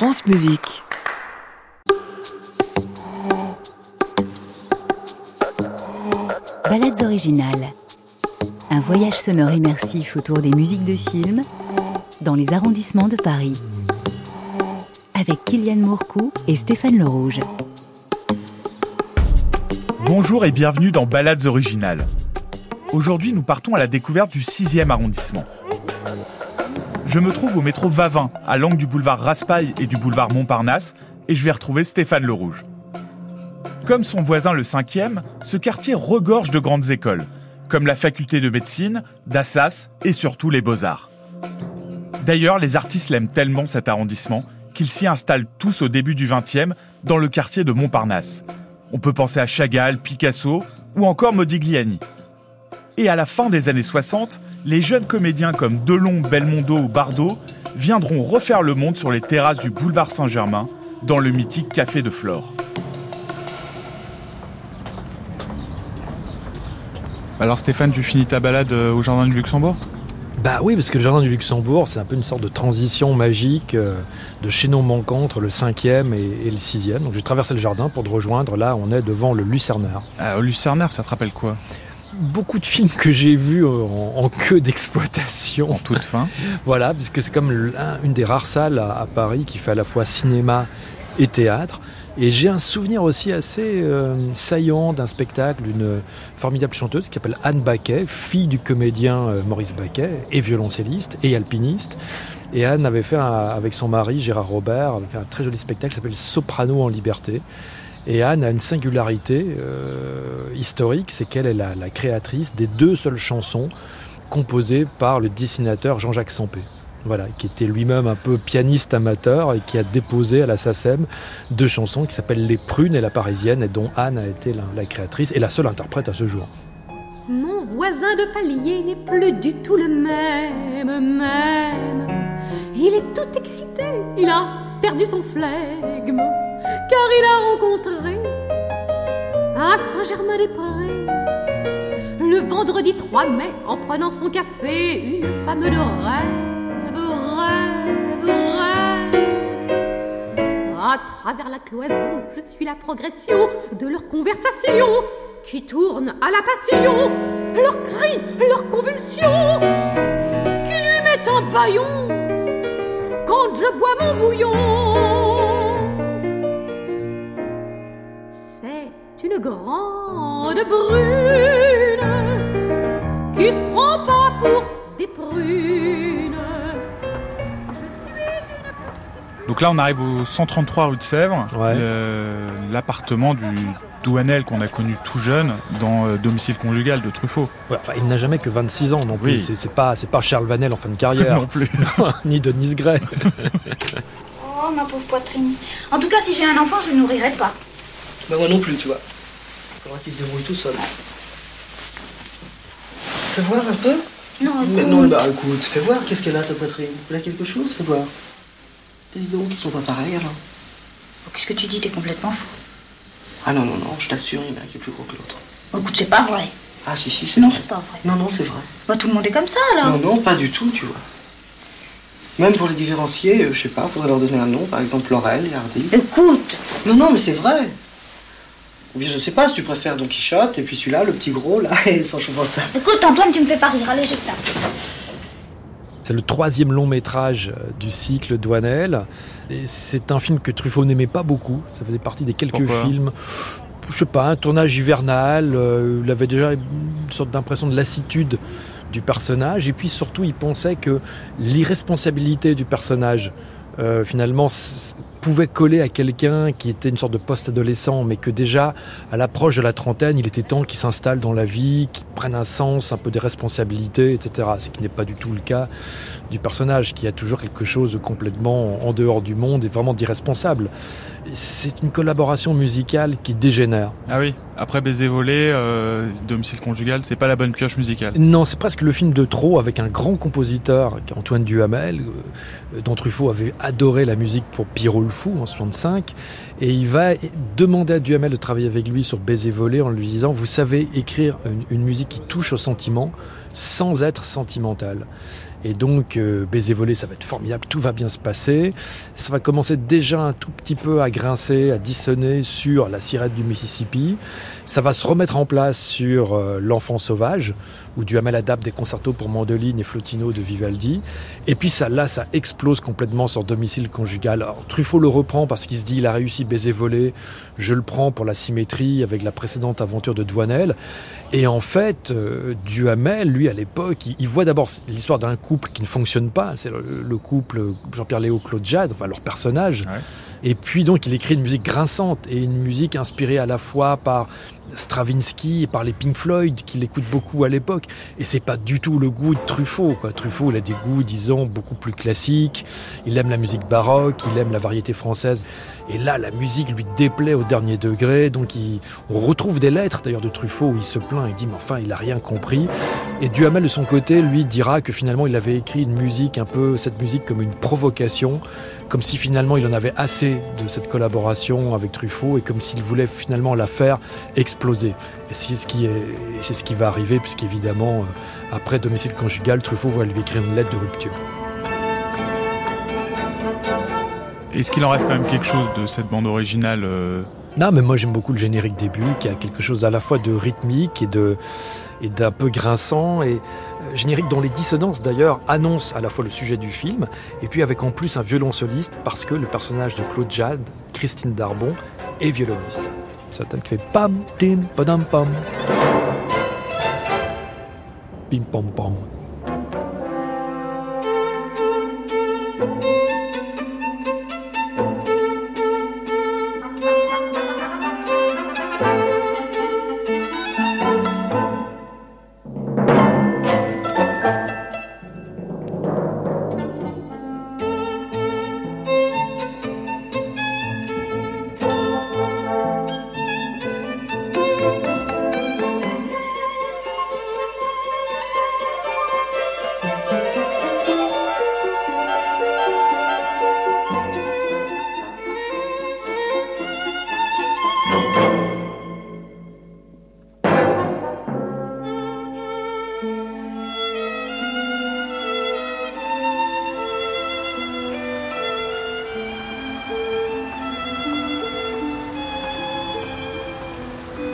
France Musique. Balades originales. Un voyage sonore immersif autour des musiques de films dans les arrondissements de Paris. Avec Kylian Mourcou et Stéphane Le Rouge. Bonjour et bienvenue dans Balades originales. Aujourd'hui, nous partons à la découverte du 6e arrondissement. Je me trouve au métro Vavin, à l'angle du boulevard Raspail et du boulevard Montparnasse, et je vais retrouver Stéphane Le Rouge. Comme son voisin le 5e, ce quartier regorge de grandes écoles, comme la faculté de médecine, d'Assas et surtout les beaux-arts. D'ailleurs, les artistes l'aiment tellement cet arrondissement qu'ils s'y installent tous au début du 20e dans le quartier de Montparnasse. On peut penser à Chagall, Picasso ou encore Modigliani. Et à la fin des années 60, les jeunes comédiens comme Delon, Belmondo ou Bardot viendront refaire le monde sur les terrasses du boulevard Saint-Germain, dans le mythique Café de Flore. Alors Stéphane, tu finis ta balade euh, au Jardin du Luxembourg? Bah oui, parce que le Jardin du Luxembourg, c'est un peu une sorte de transition magique euh, de chaînon manquant entre le 5e et, le 6e. Donc j'ai traversé le jardin pour te rejoindre. Là, on est devant le Lucernaire. Ah, au Lucernaire, ça te rappelle quoi? Beaucoup de films que j'ai vus en, queue d'exploitation. En toute fin. voilà, puisque c'est comme une des rares salles à, Paris qui fait à la fois cinéma et théâtre. Et j'ai un souvenir aussi assez euh, saillant d'un spectacle d'une formidable chanteuse qui s'appelle Anne Baquet, fille du comédien euh, Maurice Baquet, et violoncelliste et alpiniste. Et Anne avait fait, avec son mari Gérard Robert, avait fait un très joli spectacle qui s'appelle Soprano en liberté. Et Anne a une singularité euh, historique, c'est qu'elle est la, créatrice des deux seules chansons composées par le dessinateur Jean-Jacques Sampé. Voilà, qui était lui-même un peu pianiste amateur et qui a déposé à la SACEM deux chansons qui s'appellent Les Prunes et La Parisienne et dont Anne a été la, la créatrice et la seule interprète à ce jour. Mon voisin de palier n'est plus du tout le même, même. Il est tout excité, il a perdu son flegme car il a rencontré à Saint-Germain-des-Prés le vendredi 3 mai en prenant son café une femme de rêve, rêve, rêve. À travers la cloison, je suis la progression de leur conversation qui tourne à la passion, leurs cris, leurs convulsions qui lui mettent un baillon quand je bois mon bouillon. Grande brune qui se prend pas pour des prunes. Donc là, on arrive au 133 rue de Sèvres, l'appartement du Douanel qu'on a connu tout jeune dans euh, Domicile conjugal de Truffaut. il n'a jamais que 26 ans non plus. C'est pas, pas Charles Vanel en fin de carrière. non plus. Ni Denise Gray. oh, ma pauvre poitrine. En tout cas, si j'ai un enfant, je ne le nourrirai pas. Bah, moi non plus, tu vois. Faudra qu'il se débrouille tout seul. Fais voir un peu Non, écoute. Mais non, bah écoute, fais voir, qu'est-ce qu'elle a ta poitrine? Elle a quelque chose? Fais voir. Dis donc, ils sont pas pareils alors. Oh, qu'est-ce que tu dis T'es complètement fou. Ah non, non, non, je t'assure, il y en a un qui est plus gros que l'autre. Oh, écoute, c'est pas vrai. Ah si, si, c'est Non, vrai. c'est pas vrai. Non, non, c'est vrai. Bah, tout le monde est comme ça alors. Non, non, pas du tout, tu vois. Même pour les différencier, euh, je sais pas, faudrait leur donner un nom, par exemple Laurel et Hardy. Écoute Non, non, mais c'est vrai. Ou bien je sais pas si tu préfères Don Quichotte et puis celui-là, le petit gros là, et sans ça. Écoute Antoine, tu me fais pas rire, allez jette C'est le troisième long métrage euh, du cycle Douanel. Et c'est un film que Truffaut n'aimait pas beaucoup. Ça faisait partie des quelques films. Je sais pas, un tournage hivernal. Euh, il avait déjà une sorte d'impression de lassitude du personnage. Et puis surtout, il pensait que l'irresponsabilité du personnage, euh, finalement, pouvait coller à quelqu'un qui était une sorte de post-adolescent, mais que déjà, à l'approche de la trentaine, il était temps qu'il s'installe dans la vie, qu'il prenne un sens, un peu des responsabilités, etc. Ce qui n'est pas du tout le cas du personnage, qui a toujours quelque chose de complètement en dehors du monde et vraiment d'irresponsable. C'est une collaboration musicale qui dégénère. Ah oui, après Baiser volé, euh, Domicile conjugal, c'est pas la bonne pioche musicale. Non, c'est presque le film de trop avec un grand compositeur, Antoine Duhamel, euh, dont Truffaut avait adoré la musique pour Pierrot fou en 65 et il va demander à Duhamel de travailler avec lui sur Baiser volé en lui disant vous savez écrire une, musique qui touche au sentiment sans être sentimentale Et donc, euh, baiser volé, ça va être formidable, tout va bien se passer. Ça va commencer déjà un tout petit peu à grincer, à dissonner sur la sirène du Mississippi. Ça va se remettre en place sur euh, l'enfant sauvage, ou du Hamel Adap des concertos pour mandoline et flotino de Vivaldi. Et puis ça, là, ça explose complètement sur domicile conjugal. Alors, Truffaut le reprend parce qu'il se dit, il a réussi baiser volé, je le prends pour la symétrie avec la précédente aventure de Douanel. Et en fait, euh, Duhamel, lui, à l'époque, il, voit d'abord l'histoire d'un couple qui ne fonctionne pas. C'est le, couple Jean-Pierre Léo, Claude Jade, enfin leur personnage. Et puis donc, il écrit une musique grinçante et une musique inspirée à la fois par Stravinsky et par les Pink Floyd, qu'il écoute beaucoup à l'époque. Et c'est pas du tout le goût de Truffaut. Quoi. Truffaut, il a des goûts, disons, beaucoup plus classiques. Il aime la musique baroque, il aime la variété française. Et là, la musique lui déplaît au dernier degré. Donc, on retrouve des lettres d'ailleurs de Truffaut où il se plaint. Il dit, mais enfin, il a rien compris. Et Duhamel, de son côté, lui dira que finalement, il avait écrit une musique, un peu cette musique comme une provocation, comme si finalement il en avait assez de cette collaboration avec Truffaut et comme s'il voulait finalement la faire exploser. Et c'est ce qui, est, c'est ce qui va arriver, puisqu'évidemment, euh, après domicile conjugal, Truffaut va lui écrire une lettre de rupture. Est-ce qu'il en reste quand même quelque chose de cette bande originale euh? Non, mais moi j'aime beaucoup le générique début, qui a quelque chose à la fois de rythmique et de et d'un peu grinçant et euh, générique dont les dissonances d'ailleurs annoncent à la fois le sujet du film et puis avec en plus un violon soliste parce que le personnage de Claude Jade, Christine Darbon, est violoniste. Thème qui fait pam tim padam pam. Pim pam pam.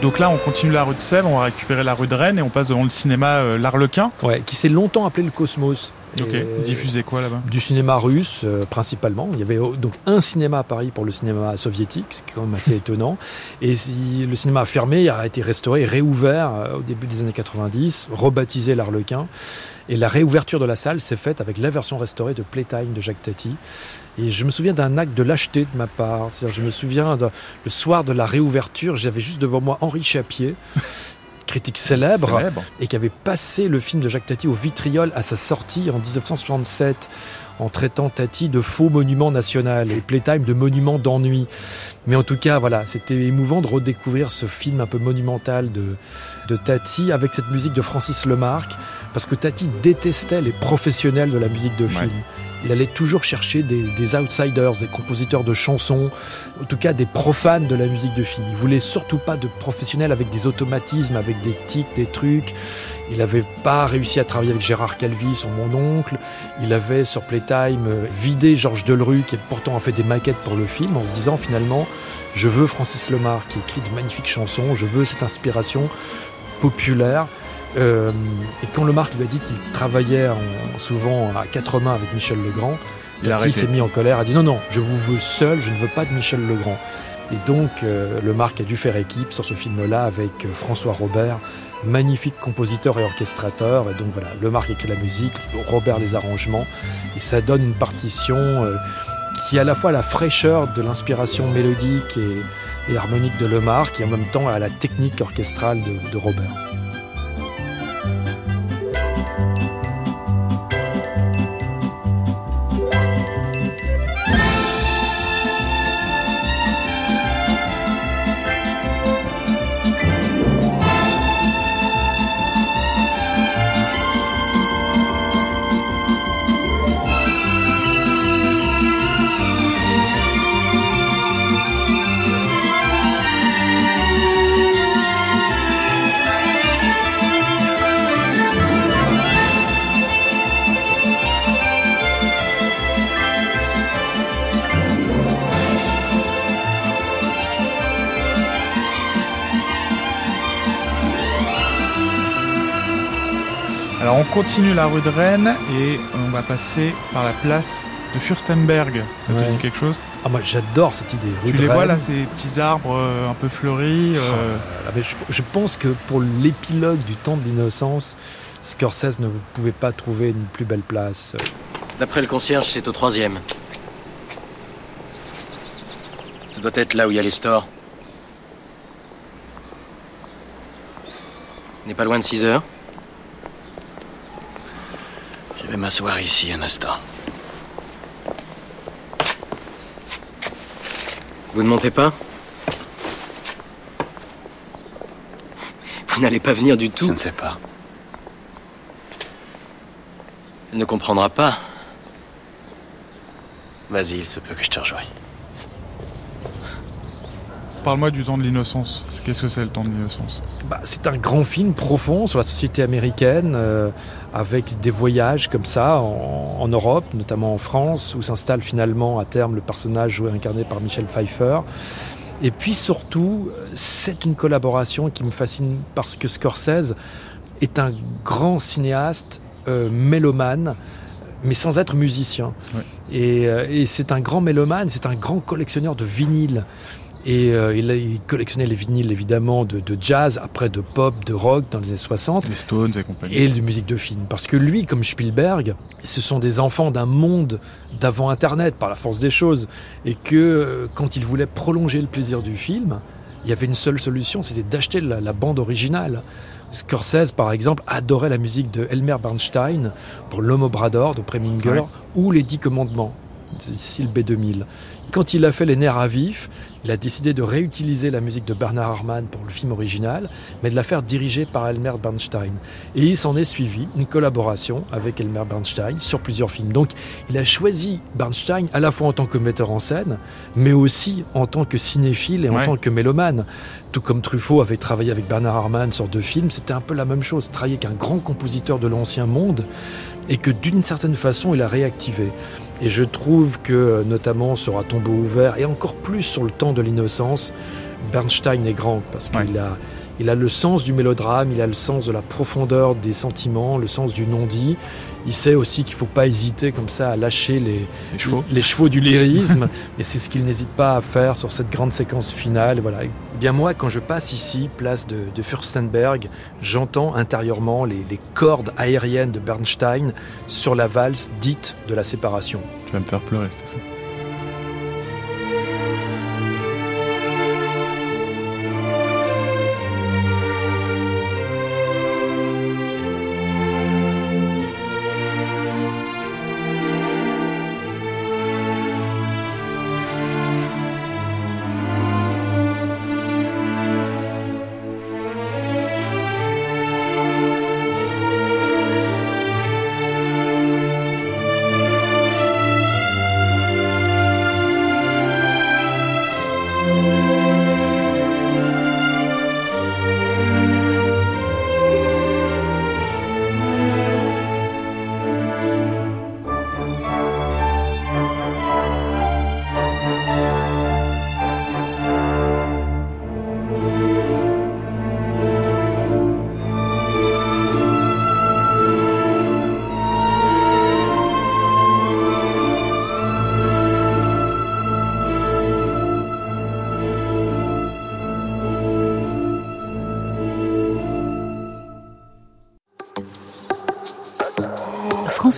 Donc là, on continue la rue de Sèvres, on va récupérer la rue de Rennes et on passe devant le cinéma euh, L'Arlequin. Qui s'est longtemps appelé le Cosmos. Ok, diffusé quoi là-bas? Du cinéma russe euh, principalement. Il y avait donc un cinéma à Paris pour le cinéma soviétique, ce qui est quand même assez étonnant. Et si le cinéma a fermé, a été restauré, réouvert euh, au début des années 90, rebaptisé l'Arlequin. Et la réouverture de la salle s'est faite avec la version restaurée de Playtime de Jacques Tati. Et je me souviens d'un acte de lâcheté de ma part. je me souviens, de, le soir de la réouverture, j'avais juste devant moi Henri Chapier, critique célèbre, et qui avait passé le film de Jacques Tati au vitriol à sa sortie en 1967 en traitant Tati de faux monument national et Playtime de monument d'ennui. Mais en tout cas, voilà, c'était émouvant de redécouvrir ce film un peu monumental de, de Tati avec cette musique de Francis Lemarque, parce que Tati détestait les professionnels de la musique de film il allait toujours chercher des, outsiders, des compositeurs de chansons, en tout cas des profanes de la musique de film. Il voulait surtout pas de professionnels avec des automatismes, avec des tics, des trucs. Il n'avait pas réussi à travailler avec Gérard Calvi, son mon oncle. Il avait sur Playtime vidé Georges Delru, qui pourtant a fait des maquettes pour le film, en se disant finalement, je veux Francis Lemar qui écrit de magnifiques chansons, je veux cette inspiration populaire. Euh, et quand Lemarque lui a dit qu'il travaillait souvent à quatre mains avec Michel Legrand, il s'est mis en colère, a dit non, non, je vous veux seul, je ne veux pas de Michel Legrand. Et donc, euh, Lemarque a dû faire équipe sur ce film-là avec euh, François Robert, magnifique compositeur et orchestrateur. Et donc voilà, Lemarque écrit la musique, Robert les arrangements, et ça donne une partition qui a à la fois la fraîcheur de l'inspiration mélodique et, harmonique de Lemarque, et en même temps à la technique orchestrale de Robert. Continue la rue de Rennes et on va passer par la place de Fürstenberg. Ça te dit quelque chose? Ah, moi j'adore cette idée. Rue Tu de les vois là, ces petits arbres euh, un peu fleuris. euh, Oh là là, mais je, je pense que pour l'épilogue du temps de l'innocence, Scorsese ne pouvait pas trouver une plus belle place. D'après le concierge, c'est au troisième. Ça doit être là où il y a les stores. On n'est pas loin de 6 heures. Je vais m'asseoir ici un instant. Vous ne montez pas? Vous n'allez pas venir du tout? Je ne sais pas. Elle ne comprendra pas. Vas-y, il se peut que je te rejoigne. Parle-moi du temps de l'innocence. Qu'est-ce que c'est le temps de l'innocence Bah, c'est un grand film profond sur la société américaine, euh, avec des voyages comme ça en, en Europe, notamment en France, où s'installe finalement à terme le personnage joué incarné par Michel Pfeiffer. Et puis surtout, c'est une collaboration qui me fascine parce que Scorsese est un grand cinéaste, euh, mélomane, mais sans être musicien. Ouais. Et, euh, et c'est un grand mélomane, c'est un grand collectionneur de vinyles. Et euh, il, collectionnait les vinyles évidemment de, de jazz, après de pop, de rock dans les années 60 Les Stones et compagnie. et de musique de film. Parce que lui, comme Spielberg, ce sont des enfants d'un monde d'avant Internet, par la force des choses. Et que euh, quand il voulait prolonger le plaisir du film, il y avait une seule solution, c'était d'acheter la, la bande originale. Scorsese, par exemple, adorait la musique de Elmer Bernstein pour L'Homme au bras d'or de Preminger ou Les Dix Commandements de Cécile B2000. Quand il a fait Les Nerfs à vif, il a décidé de réutiliser la musique de Bernard Herrmann pour le film original, mais de la faire diriger par Elmer Bernstein. Et il s'en est suivi une collaboration avec Elmer Bernstein sur plusieurs films. Donc il a choisi Bernstein à la fois en tant que metteur en scène, mais aussi en tant que cinéphile et en Ouais. tant que mélomane. Tout comme Truffaut avait travaillé avec Bernard Herrmann sur deux films, c'était un peu la même chose. Travailler avec un grand compositeur de l'ancien monde et que d'une certaine façon il a réactivé. Et je trouve que, notamment sur Un tombeau ouvert, et encore plus sur le temps de l'innocence, Bernstein est grand, parce qu'il Ouais. a, il a le sens du mélodrame, il a le sens de la profondeur des sentiments, le sens du non-dit. Il sait aussi qu'il ne faut pas hésiter comme ça à lâcher les, Les chevaux. les chevaux du lyrisme, et c'est ce qu'il n'hésite pas à faire sur cette grande séquence finale. Voilà. Eh bien moi, quand je passe ici, place de, de Fürstenberg, j'entends intérieurement les, les cordes aériennes de Bernstein sur la valse dite de la séparation. Tu vas me faire pleurer, Stéphane.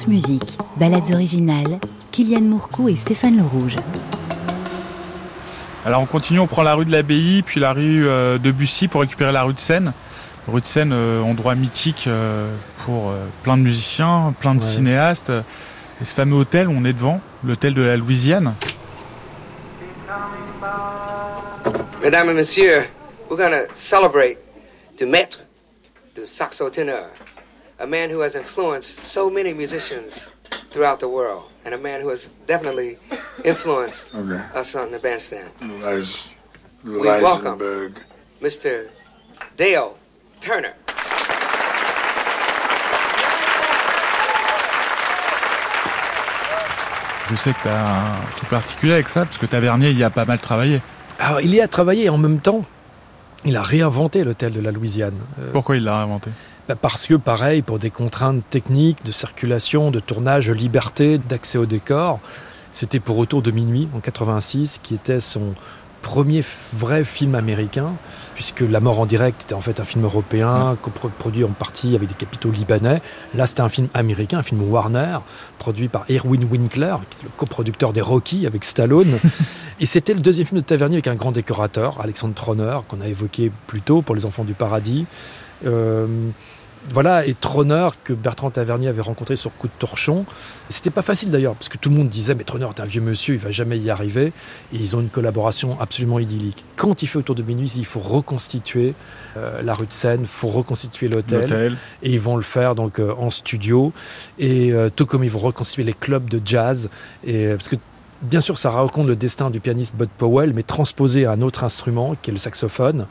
France Musique, ballades originales, Kylian Mourcou et Stéphane Le Rouge. Alors on continue, on prend la rue de l'Abbaye, puis la rue euh, de Bussy pour récupérer la rue de Seine. Rue de Seine, euh, endroit mythique euh, pour plein de musiciens, plein de Ouais. cinéastes. Et ce fameux hôtel où on est devant, l'hôtel de la Louisiane. Mesdames et messieurs, we're to celebrate the maître du saxo tenor, a man who has influenced so many musicians throughout the world, and a man who has definitely influenced Okay. us on the bandstand, Leis- We welcome. Mr. Dale Turner. Je sais que tu as un truc particulier avec ça, parce que Tavernier y a pas mal travaillé. Alors il y a travaillé en même temps. il a réinventé l'hôtel de la Louisiane. Euh, Pourquoi il l'a réinventé? Parce que, pareil, pour des contraintes techniques, de circulation, de tournage, de liberté, d'accès au décor, c'était pour Autour de minuit, en 86, qui était son premier vrai film américain, puisque La mort en direct était en fait un film européen, produit en partie avec des capitaux libanais. Là, c'était un film américain, un film Warner, produit par Erwin Winkler, qui est le coproducteur des Rocky avec Stallone. Et c'était le deuxième film de Tavernier avec un grand décorateur, Alexandre Troner, qu'on a évoqué plus tôt pour Les Enfants du Paradis. Euh, voilà, et Troner, que Bertrand Tavernier avait rencontré sur coup de torchon. C'était pas facile d'ailleurs, parce que tout le monde disait Mais Troner est un vieux monsieur, il va jamais y arriver. Et ils ont une collaboration absolument idyllique. Quand il fait autour de minuit, il faut reconstituer euh, la rue de Seine, il faut reconstituer l'hôtel. Et ils vont le faire donc euh, en studio. Et euh, tout comme ils vont reconstituer les clubs de jazz. Et, parce que Bien sûr, ça raconte le destin du pianiste Bud Powell, mais transposé à un autre instrument, qui est le saxophone.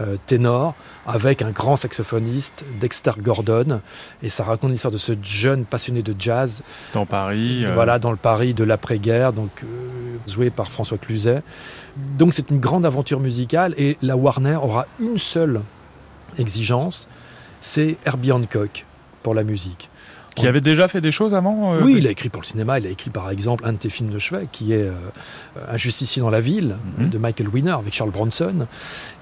Euh, ténor avec un grand saxophoniste, Dexter Gordon, et ça raconte l'histoire de ce jeune passionné de jazz. Dans Paris. Euh. Voilà, dans le Paris de l'après-guerre, donc euh, joué par François Cluzet. Donc c'est une grande aventure musicale, et la Warner aura une seule exigence, c'est Herbie Hancock pour la musique. Qui avait déjà fait des choses avant Oui, il a écrit pour le cinéma. Il a écrit par exemple un de tes films de chevet, qui est Un justicier dans la ville, mhm. de Michael Winner, avec Charles Bronson.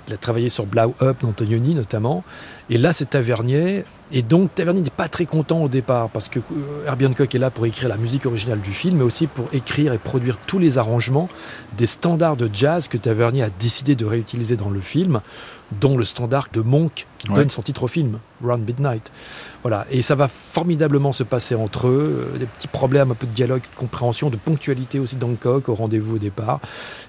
Il a travaillé sur Blau Up d'Antonioni notamment. Et là, c'est Tavernier. Et donc, Tavernier n'est pas très content au départ parce que euh, Herbie Hancock est là pour écrire la musique originale du film, mais aussi pour écrire et produire tous les arrangements des standards de jazz que Tavernier a décidé de réutiliser dans le film, dont le standard de Monk qui donne son titre au film, Round Midnight. Voilà. Et ça va formidablement se passer entre eux. Euh, des petits problèmes, un peu de dialogue, de compréhension, de ponctualité aussi d'Hancock au rendez-vous au départ.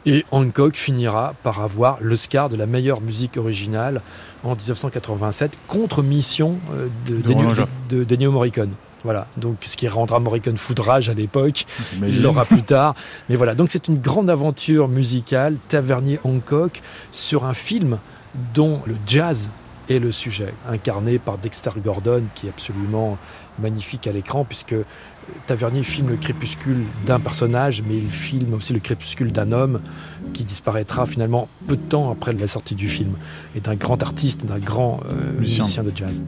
Et Hancock finira par avoir l'Oscar de la meilleure musique originale en 1987 contre Mission euh, de, de, Morricone. Voilà, donc ce qui rendra Morricone foudrage à l'époque, il l'aura plus tard. Mais voilà, donc c'est une grande aventure musicale, Tavernier Hancock, sur un film dont le jazz est le sujet, incarné par Dexter Gordon, qui est absolument magnifique à l'écran, puisque Tavernier filme le crépuscule d'un personnage, mais il filme aussi le crépuscule d'un homme qui disparaîtra finalement peu de temps après la sortie du film, et d'un grand artiste, d'un grand euh, musicien de jazz.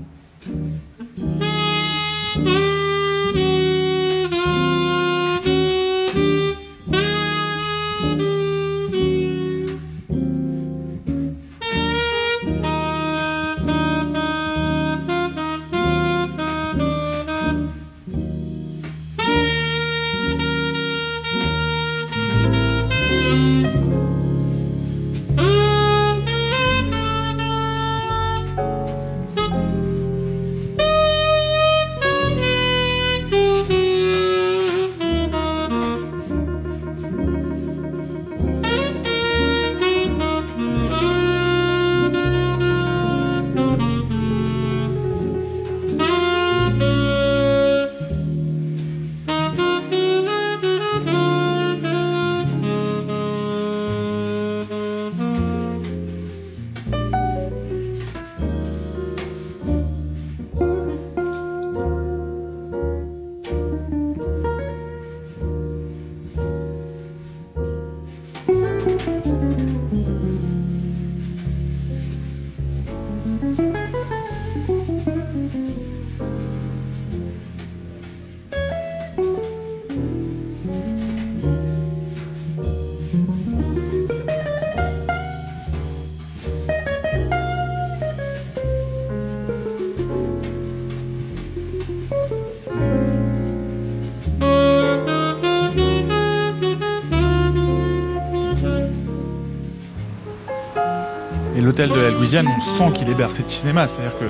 De la Louisiane, on sent qu'il est bercé de cinéma. C'est-à-dire que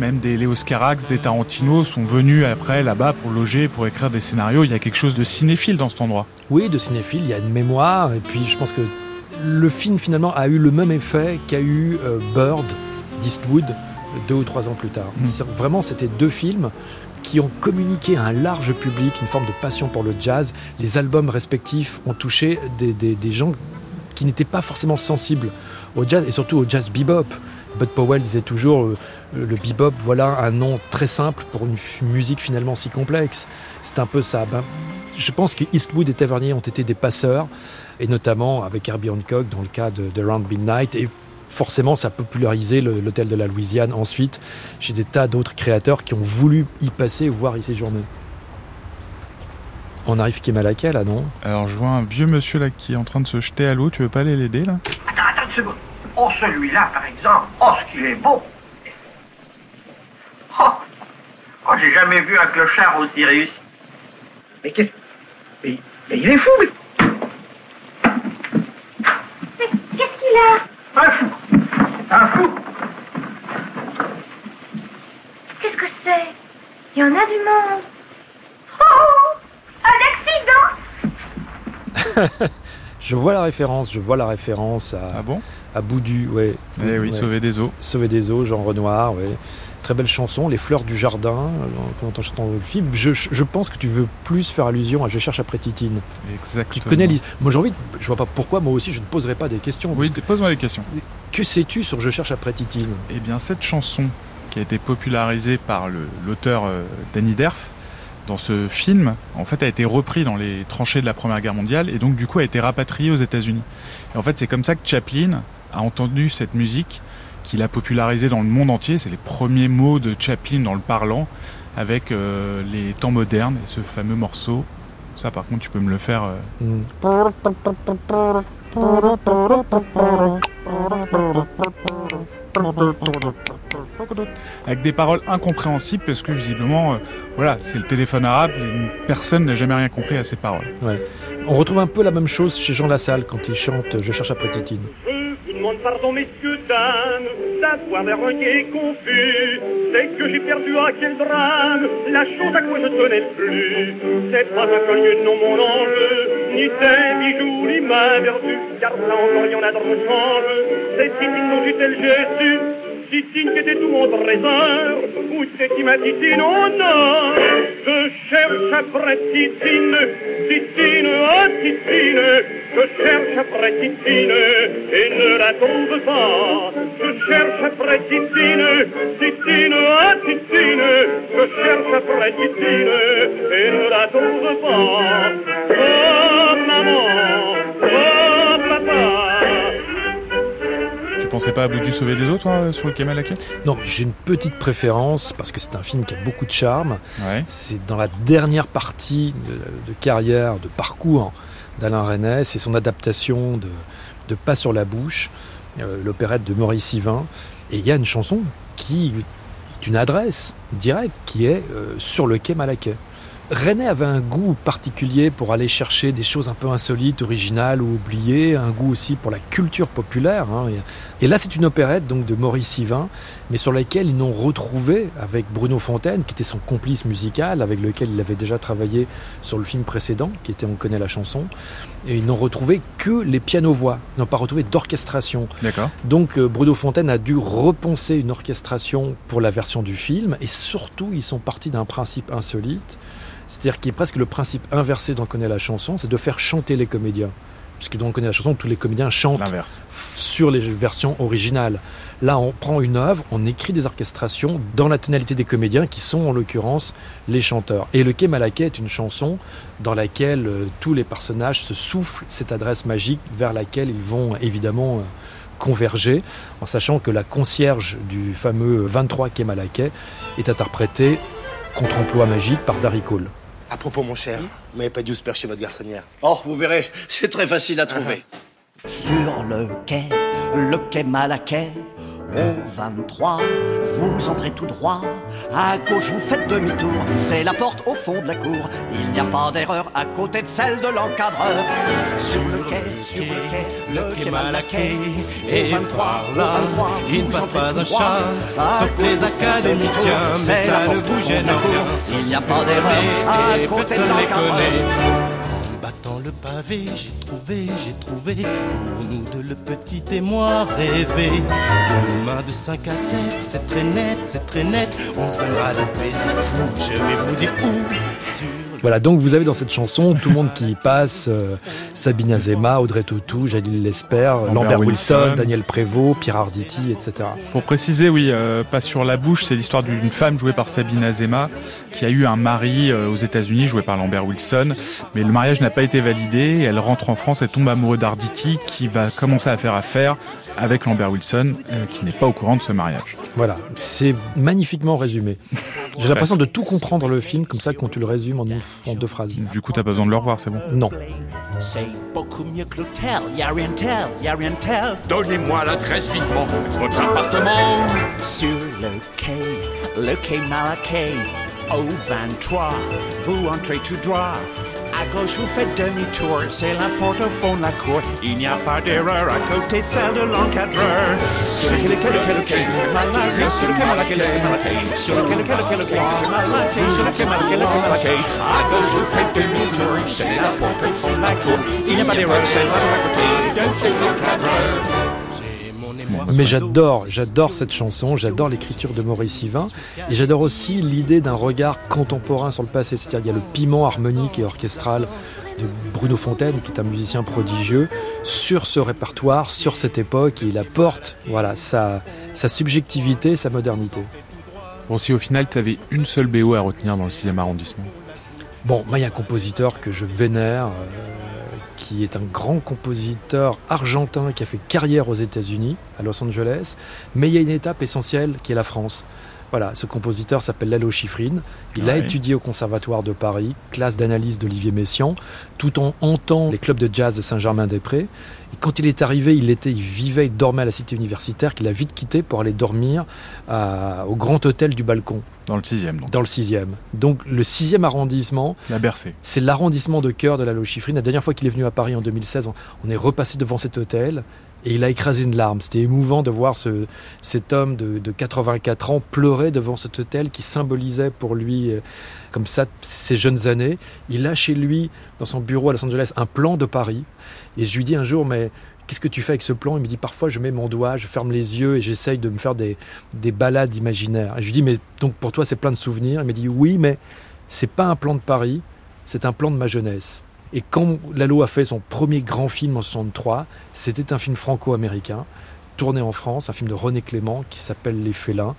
même des Léo Carax, des Tarantino sont venus après là-bas pour loger, pour écrire des scénarios. Il y a quelque chose de cinéphile dans cet endroit. Oui, de cinéphile, il y a une mémoire. Et puis je pense que le film finalement a eu le même effet qu'a eu euh, Bird d'Eastwood deux ou trois ans plus tard. Mm. Vraiment, c'était deux films qui ont communiqué à un large public une forme de passion pour le jazz. Les albums respectifs ont touché des, des gens qui n'étaient pas forcément sensibles au jazz et surtout au jazz bebop. Bud Powell disait toujours euh, le bebop, voilà un nom très simple pour une musique finalement si complexe. C'est un peu ça. Ben, je pense que Eastwood et Tavernier ont été des passeurs, et notamment avec Herbie Hancock dans le cas de, de Round Midnight, et forcément, ça a popularisé l'hôtel de la Louisiane ensuite chez des tas d'autres créateurs qui ont voulu y passer, voire y séjourner. On arrive qui est Malaquais là, non? Alors je vois un vieux monsieur là qui est en train de se jeter à l'eau, tu veux pas aller l'aider là? Attends, Oh, celui-là, par exemple. Oh, ce qu'il est beau. Oh, oh j'ai jamais vu un clochard aussi réussi. Mais qu'est-ce... Mais, mais il est fou, mais... Mais qu'est-ce qu'il a Un fou. Un fou. Qu'est-ce que c'est? Il y en a du monde. Oh Un accident Je vois la référence, je vois la référence à, Ah bon à Boudu, ouais. Eh oui, Ouais. sauver des eaux. Sauver des eaux, Jean Renoir, ouais. Très belle chanson, Les fleurs du jardin, euh, quand on chante dans le film. Je, je pense que tu veux plus faire allusion à Je cherche après Titine. Exactement. Tu connais Moi j'ai envie, de- je vois pas pourquoi moi aussi je ne poserai pas des questions. Oui, pose-moi les questions. que, sais-tu sur Je cherche après Titine? Eh bien, cette chanson qui a été popularisée par l'auteur euh, Danny Derf dans ce film, en fait, a été repris dans les tranchées de la Première Guerre mondiale et donc du coup a été rapatrié aux États-Unis. Et en fait, c'est comme ça que Chaplin a entendu cette musique qu'il a popularisée dans le monde entier. C'est les premiers mots de Chaplin dans le parlant avec euh, les temps modernes et ce fameux morceau. Ça, par contre, tu peux me le faire. euh, Hmm. Avec des paroles incompréhensibles parce que visiblement, euh, voilà, c'est le téléphone arabe et personne n'a jamais rien compris à ces paroles. Ouais. On retrouve un peu la même chose chez Jean Lassalle quand il chante Je cherche après Titine. Je vous demande pardon, messieurs, dames, d'avoir l'air inquiet et confus. C'est que j'ai perdu à quel drame la chose à quoi je tenais le plus. C'est pas un collier, non, mon ange, ni tes bijoux, ni ma vertu. Car là encore, y en a dans le change. C'est Titine dont j'étais le Jésus. Titine qui était tout mon trésor. Où c'est ma Titine, oh non Je cherche après Titine, Titine, oh Titine. Je cherche après Titine et ne la trouve pas. Je cherche après Titine, Titine, oh Titine. Je cherche après Titine et ne la trouve pas. Pensais pas à Boudu sauver des eaux, toi, euh, sur le Kemal Laké Non, j'ai une petite préférence parce que c'est un film qui a beaucoup de charme. Ouais. C'est dans la dernière partie de, de carrière, de parcours d'Alain Resnais. C'est son adaptation de, de Pas sur la bouche, euh, l'opérette de Maurice Yvain. Et il y a une chanson qui est une adresse directe qui est euh, Sur le quai Malaquais. René avait un goût particulier pour aller chercher des choses un peu insolites, originales ou oubliées, un goût aussi pour la culture populaire. hein. Et, là, c'est une opérette donc de Maurice Sivin, mais sur laquelle ils n'ont retrouvé avec Bruno Fontaine, qui était son complice musical, avec lequel il avait déjà travaillé sur le film précédent, qui était On connaît la chanson. Et ils n'ont retrouvé que les pianos-voix, ils n'ont pas retrouvé d'orchestration. D'accord. Donc euh, Bruno Fontaine a dû repenser une orchestration pour la version du film, et surtout, ils sont partis d'un principe insolite. C'est-à-dire qui est presque le principe inversé d'On connaît la chanson, c'est de faire chanter les comédiens. Puisque dans On connaît la chanson, tous les comédiens chantent sur les versions originales. Là, on prend une œuvre, on écrit des orchestrations dans la tonalité des comédiens qui sont en l'occurrence les chanteurs. Et Le Quai Malaquais est une chanson dans laquelle euh, tous les personnages se soufflent cette adresse magique vers laquelle ils vont évidemment euh, converger, en sachant que la concierge du fameux 23 Quai Malaquais est interprétée contre-emploi magique par Darry Cole. À propos, mon cher, vous m'avez pas dit où se percher votre garçonnière. Oh, vous verrez, c'est très facile à trouver. Sur le quai, le quai Malaquais, au 23, vous entrez tout droit. À gauche, vous faites demi-tour, c'est la porte au fond de la cour. Il n'y a pas d'erreur à côté de celle de l'encadreur. Sur le quai, sur le quai, le quai Malaquais, Et au 23, par là, 23, il ne passe pas un chat, sauf les académiciens, mais c'est ça ne vous gêne rien. Il n'y a pas d'erreur à côté de l'encadreur. J'ai trouvé, j'ai trouvé pour nous deux le petit et moi rêver. Demain de 5 à 7, c'est très net, c'est très net. On se donnera des baisers fous. Je vais vous dire où. Voilà, donc vous avez dans cette chanson tout le monde qui y passe, euh, Sabine Azema, Audrey Tautou, Jalil Lesper, Lambert, Wilson, Daniel Prévost, Pierre Arditi, etc. Pour préciser, oui, euh, pas sur la bouche, c'est l'histoire d'une femme jouée par Sabine Azema qui a eu un mari euh, aux États-Unis joué par Lambert Wilson, mais le mariage n'a pas été validé. Elle rentre en France et tombe amoureuse d'Arditi qui va commencer à faire affaire avec Lambert Wilson, qui n'est pas au courant de ce mariage. Voilà, c'est magnifiquement résumé. J'ai l'impression de tout comprendre le film comme ça quand tu le résumes en, en deux phrases. Du coup, t'as pas besoin de le revoir, c'est bon Non. C'est beaucoup mieux que l'hôtel, y'a rien tel, y'a rien tel. Donnez-moi l'adresse vivement de votre appartement. Sur le quai, le quai Malaquais, au 23, vous entrez tout droit. À gauche, vous faites demi-tour, c'est la porte au fond de la cour. Il n'y a pas d'erreur à côté de celle de l'encadreur. Sur lequel, lequel, lequel, lequel, lequel, lequel, demi-tour, c'est au fond la cour. Il a c'est de l'encadreur. Mais j'adore, j'adore cette chanson, j'adore l'écriture de Maurice Yvain, et j'adore aussi l'idée d'un regard contemporain sur le passé. C'est-à-dire qu'il y a le piment harmonique et orchestral de Bruno Fontaine, qui est un musicien prodigieux, sur ce répertoire, sur cette époque, et il apporte voilà, sa, sa subjectivité, sa modernité. Bon, si au final tu avais une seule BO à retenir dans le 6e arrondissement? Bon, moi, il y a un compositeur que je vénère. Euh, qui est un grand compositeur argentin qui a fait carrière aux États-Unis, à Los Angeles, mais il y a une étape essentielle qui est la France. Voilà, ce compositeur s'appelle Lalo Schifrin. Il a étudié au Conservatoire de Paris, classe d'analyse d'Olivier Messiaen, tout en hantant les clubs de jazz de Saint-Germain-des-Prés. Et quand il est arrivé, il, était, il vivait, il dormait à la cité universitaire, qu'il a vite quitté pour aller dormir à- au grand hôtel du balcon. Dans le 6e, donc. Dans le 6e. Donc le 6e arrondissement, La Bercé. c'est l'arrondissement de cœur de la Lochifrine. La dernière fois qu'il est venu à Paris en 2016, on, on est repassé devant cet hôtel et il a écrasé une larme. C'était émouvant de voir ce, cet homme de, de 84 ans pleurer devant cet hôtel qui symbolisait pour lui, euh, comme ça, ses jeunes années. Il a chez lui, dans son bureau à Los Angeles, un plan de Paris. Et je lui dis un jour, mais qu'est-ce que tu fais avec ce plan? Il me dit, parfois je mets mon doigt, je ferme les yeux et j'essaye de me faire des, des balades imaginaires. Je lui dis, mais donc pour toi c'est plein de souvenirs? Il me dit, oui, mais c'est pas un plan de Paris, c'est un plan de ma jeunesse. Et quand Lalo a fait son premier grand film en 63, c'était un film franco-américain, tourné en France, un film de René Clément qui s'appelle Les Félins,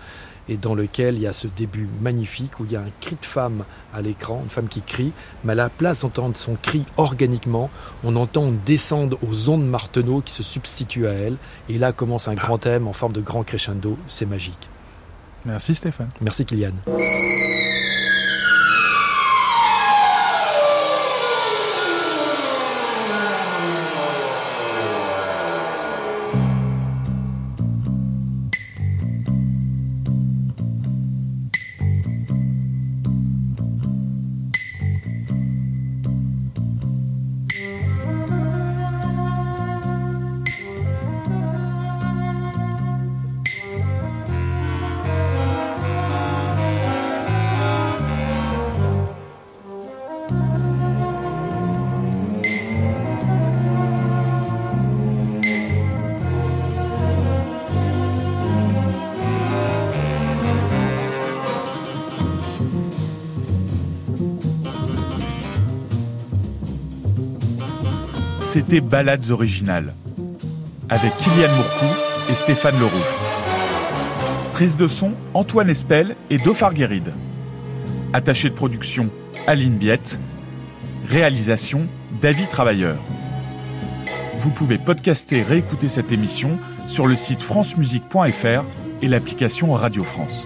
et dans lequel il y a ce début magnifique où il y a un cri de femme à l'écran, une femme qui crie, mais à la place d'entendre son cri organiquement, on entend descendre aux ondes marteneaux qui se substituent à elle, et là commence un grand thème en forme de grand crescendo, c'est magique. Merci Stéphane. Merci Kylian. C'était Ballades originales, avec Kylian Mourcou et Stéphane Lerouge. Prise de son, Antoine Espel et Dauphar Guéride. Attaché de production, Aline Biette. Réalisation, David Travailleur. Vous pouvez podcaster et réécouter cette émission sur le site francemusique.fr et l'application Radio France.